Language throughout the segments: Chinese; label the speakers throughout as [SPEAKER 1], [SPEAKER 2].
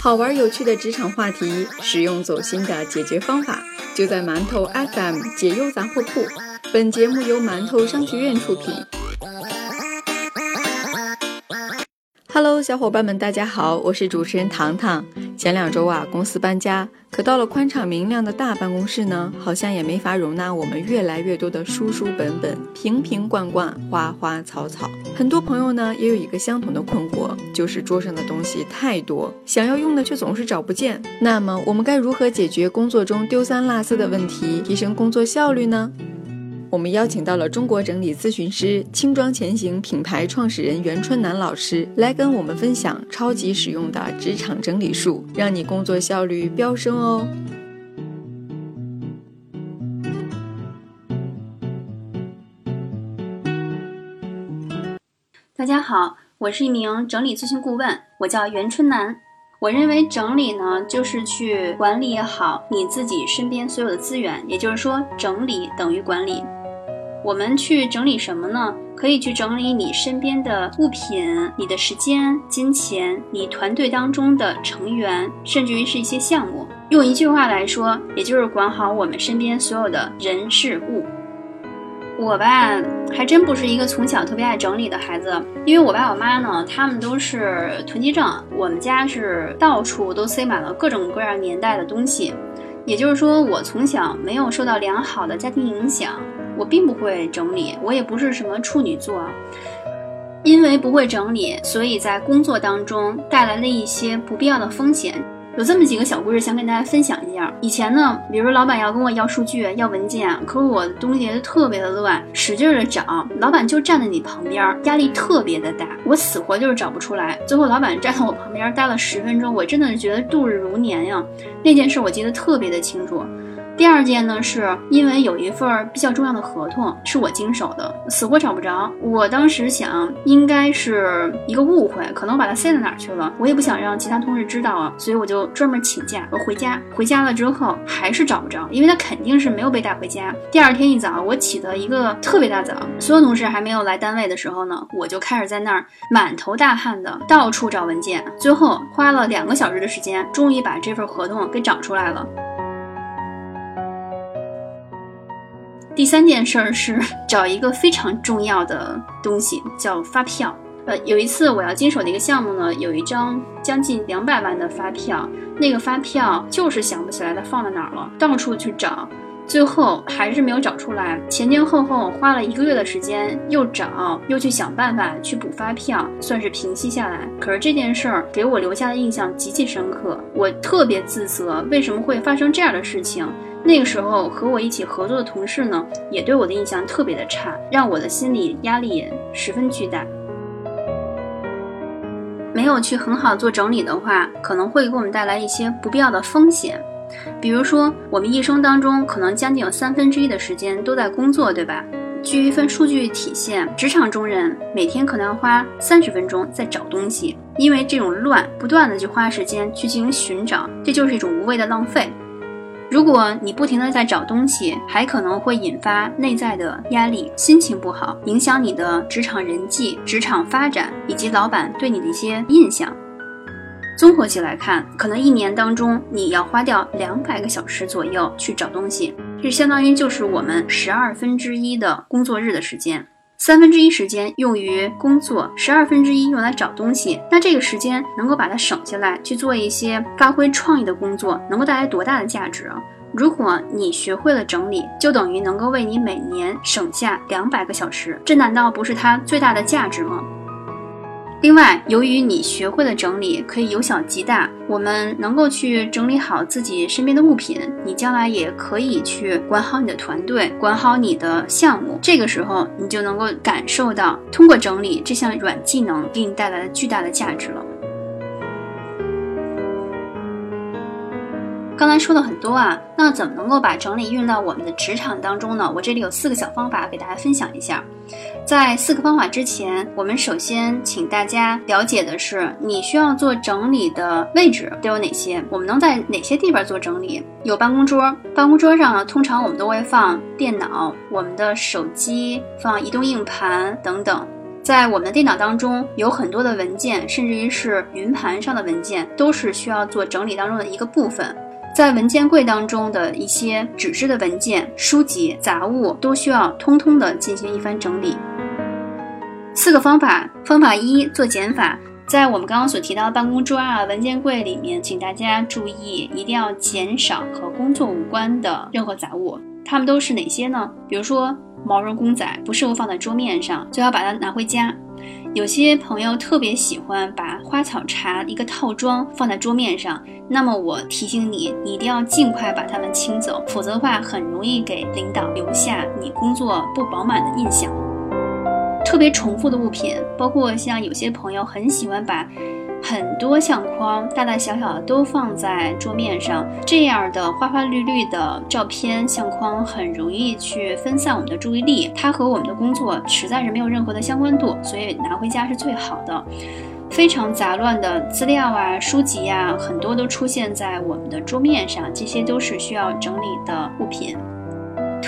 [SPEAKER 1] 好玩有趣的职场话题，实用走心的解决方法，就在馒头 FM 解忧杂货铺。本节目由馒头商学院出品。Hello，小伙伴们，大家好，我是主持人糖糖。前两周啊，公司搬家，可到了宽敞明亮的大办公室呢，好像也没法容纳我们越来越多的书书本本、瓶瓶罐罐、花花草草。很多朋友呢，也有一个相同的困惑，就是桌上的东西太多，想要用的却总是找不见。那么，我们该如何解决工作中丢三落四的问题，提升工作效率呢？我们邀请到了中国整理咨询师轻装前行品牌创始人袁春楠老师，来跟我们分享超级实用的职场整理术，让你工作效率飙升哦！
[SPEAKER 2] 大家好，我是一名整理咨询顾问，我叫袁春楠。我认为整理呢，就是去管理好你自己身边所有的资源，也就是说，整理等于管理。我们去整理什么呢？可以去整理你身边的物品、你的时间、金钱、你团队当中的成员，甚至于是一些项目。用一句话来说，也就是管好我们身边所有的人事物。我吧，还真不是一个从小特别爱整理的孩子，因为我爸我妈呢，他们都是囤积症。我们家是到处都塞满了各种各样年代的东西，也就是说，我从小没有受到良好的家庭影响。我并不会整理，我也不是什么处女座，因为不会整理，所以在工作当中带来了一些不必要的风险。有这么几个小故事想跟大家分享一下。以前呢，比如老板要跟我要数据、要文件，可是我东西特别的乱，使劲的找，老板就站在你旁边，压力特别的大，我死活就是找不出来。最后老板站在我旁边待了十分钟，我真的是觉得度日如年呀。那件事我记得特别的清楚。第二件呢，是因为有一份比较重要的合同是我经手的，死活找不着。我当时想，应该是一个误会，可能我把它塞到哪儿去了。我也不想让其他同事知道啊，所以我就专门请假，我回家。回家了之后还是找不着，因为他肯定是没有被带回家。第二天一早，我起的一个特别大早，所有同事还没有来单位的时候呢，我就开始在那儿满头大汗的到处找文件。最后花了两个小时的时间，终于把这份合同给找出来了。第三件事儿是 找一个非常重要的东西，叫发票。呃，有一次我要经手的一个项目呢，有一张将近两百万的发票，那个发票就是想不起来它放在哪儿了，到处去找，最后还是没有找出来。前前后后花了一个月的时间，又找又去想办法去补发票，算是平息下来。可是这件事儿给我留下的印象极其深刻，我特别自责，为什么会发生这样的事情？那个时候和我一起合作的同事呢，也对我的印象特别的差，让我的心理压力也十分巨大。没有去很好做整理的话，可能会给我们带来一些不必要的风险。比如说，我们一生当中可能将近有三分之一的时间都在工作，对吧？据一份数据体现，职场中人每天可能要花三十分钟在找东西，因为这种乱，不断的去花时间去进行寻找，这就是一种无谓的浪费。如果你不停的在找东西，还可能会引发内在的压力，心情不好，影响你的职场人际、职场发展以及老板对你的一些印象。综合起来看，可能一年当中你要花掉两百个小时左右去找东西，这相当于就是我们十二分之一的工作日的时间。三分之一时间用于工作，十二分之一用来找东西，那这个时间能够把它省下来去做一些发挥创意的工作，能够带来多大的价值啊！如果你学会了整理，就等于能够为你每年省下两百个小时，这难道不是它最大的价值吗？另外，由于你学会了整理，可以由小及大，我们能够去整理好自己身边的物品，你将来也可以去管好你的团队，管好你的项目。这个时候，你就能够感受到通过整理这项软技能给你带来的巨大的价值了。刚才说了很多啊，那怎么能够把整理运到我们的职场当中呢？我这里有四个小方法给大家分享一下。在四个方法之前，我们首先请大家了解的是，你需要做整理的位置都有哪些？我们能在哪些地方做整理？有办公桌，办公桌上呢，通常我们都会放电脑、我们的手机、放移动硬盘等等。在我们的电脑当中，有很多的文件，甚至于是云盘上的文件，都是需要做整理当中的一个部分。在文件柜当中的一些纸质的文件、书籍、杂物，都需要通通的进行一番整理。四个方法，方法一，做减法。在我们刚刚所提到的办公桌啊、文件柜里面，请大家注意，一定要减少和工作无关的任何杂物。它们都是哪些呢？比如说。毛绒公仔不适合放在桌面上，最好把它拿回家。有些朋友特别喜欢把花草茶一个套装放在桌面上，那么我提醒你，你一定要尽快把它们清走，否则的话很容易给领导留下你工作不饱满的印象。特别重复的物品，包括像有些朋友很喜欢把。很多相框，大大小小的都放在桌面上，这样的花花绿绿的照片相框很容易去分散我们的注意力，它和我们的工作实在是没有任何的相关度，所以拿回家是最好的。非常杂乱的资料啊、书籍呀，很多都出现在我们的桌面上，这些都是需要整理的物品。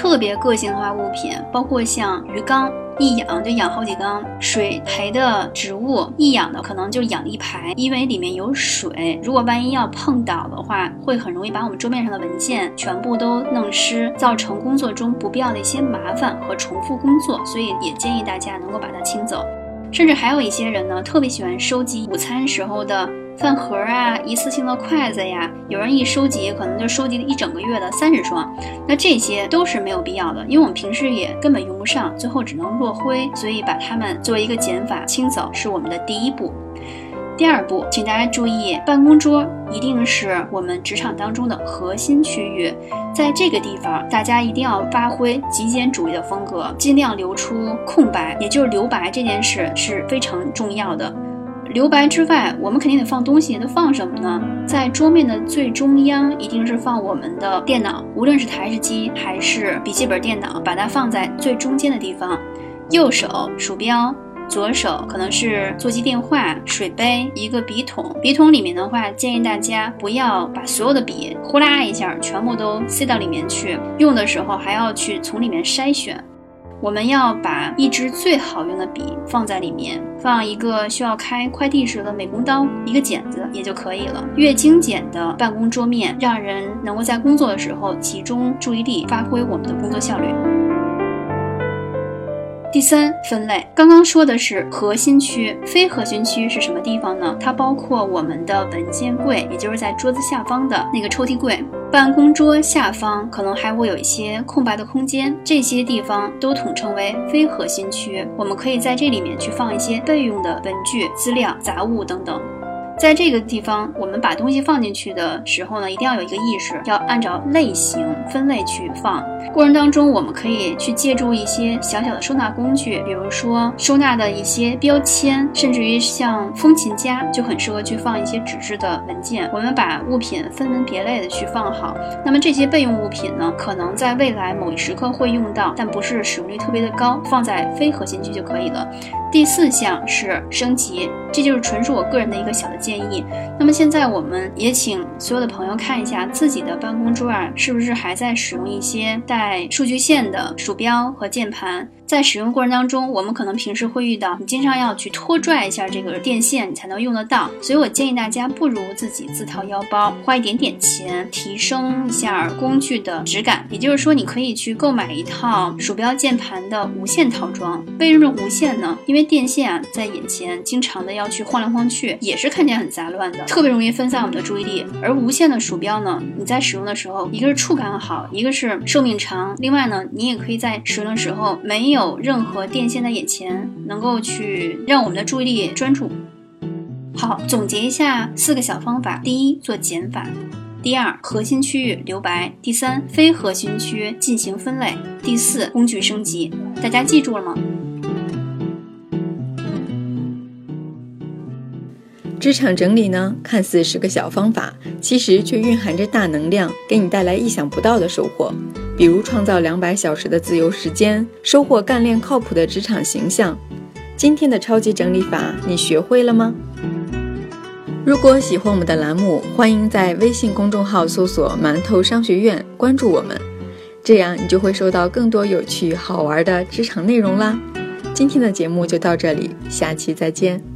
[SPEAKER 2] 特别个性化物品，包括像鱼缸。一养就养好几缸水培的植物，一养的可能就养一排，因为里面有水。如果万一要碰倒的话，会很容易把我们桌面上的文件全部都弄湿，造成工作中不必要的一些麻烦和重复工作。所以也建议大家能够把它清走。甚至还有一些人呢，特别喜欢收集午餐时候的。饭盒啊，一次性的筷子呀，有人一收集，可能就收集了一整个月的三十双，那这些都是没有必要的，因为我们平时也根本用不上，最后只能落灰，所以把它们作为一个减法清走是我们的第一步。第二步，请大家注意，办公桌一定是我们职场当中的核心区域，在这个地方，大家一定要发挥极简主义的风格，尽量留出空白，也就是留白这件事是非常重要的。留白之外，我们肯定得放东西，都放什么呢？在桌面的最中央，一定是放我们的电脑，无论是台式机还是笔记本电脑，把它放在最中间的地方。右手鼠标，左手可能是座机电话、水杯、一个笔筒。笔筒里面的话，建议大家不要把所有的笔呼啦一下全部都塞到里面去，用的时候还要去从里面筛选。我们要把一支最好用的笔放在里面，放一个需要开快递时的美工刀，一个剪子也就可以了。越精简的办公桌面，让人能够在工作的时候集中注意力，发挥我们的工作效率。第三分类，刚刚说的是核心区，非核心区是什么地方呢？它包括我们的文件柜，也就是在桌子下方的那个抽屉柜，办公桌下方可能还会有一些空白的空间，这些地方都统称为非核心区。我们可以在这里面去放一些备用的文具、资料、杂物等等。在这个地方，我们把东西放进去的时候呢，一定要有一个意识，要按照类型分类去放。过程当中，我们可以去借助一些小小的收纳工具，比如说收纳的一些标签，甚至于像风琴夹就很适合去放一些纸质的文件。我们把物品分门别类的去放好。那么这些备用物品呢，可能在未来某一时刻会用到，但不是使用率特别的高，放在非核心区就可以了。第四项是升级，这就是纯属我个人的一个小的建议。那么现在我们也请所有的朋友看一下自己的办公桌啊，是不是还在使用一些带数据线的鼠标和键盘？在使用过程当中，我们可能平时会遇到，你经常要去拖拽一下这个电线，你才能用得到。所以我建议大家，不如自己自掏腰包，花一点点钱，提升一下工具的质感。也就是说，你可以去购买一套鼠标键盘的无线套装。为什么无线呢？因为电线啊，在眼前经常的要去晃来晃去，也是看起来很杂乱的，特别容易分散我们的注意力。而无线的鼠标呢，你在使用的时候，一个是触感好，一个是寿命长，另外呢，你也可以在使用的时候没有。有任何电线在眼前，能够去让我们的注意力专注。好，总结一下四个小方法：第一，做减法；第二，核心区域留白；第三，非核心区进行分类；第四，工具升级。大家记住了吗？
[SPEAKER 1] 职场整理呢，看似是个小方法，其实却蕴含着大能量，给你带来意想不到的收获。比如创造两百小时的自由时间，收获干练靠谱的职场形象。今天的超级整理法，你学会了吗？如果喜欢我们的栏目，欢迎在微信公众号搜索“馒头商学院”，关注我们，这样你就会收到更多有趣好玩的职场内容啦。今天的节目就到这里，下期再见。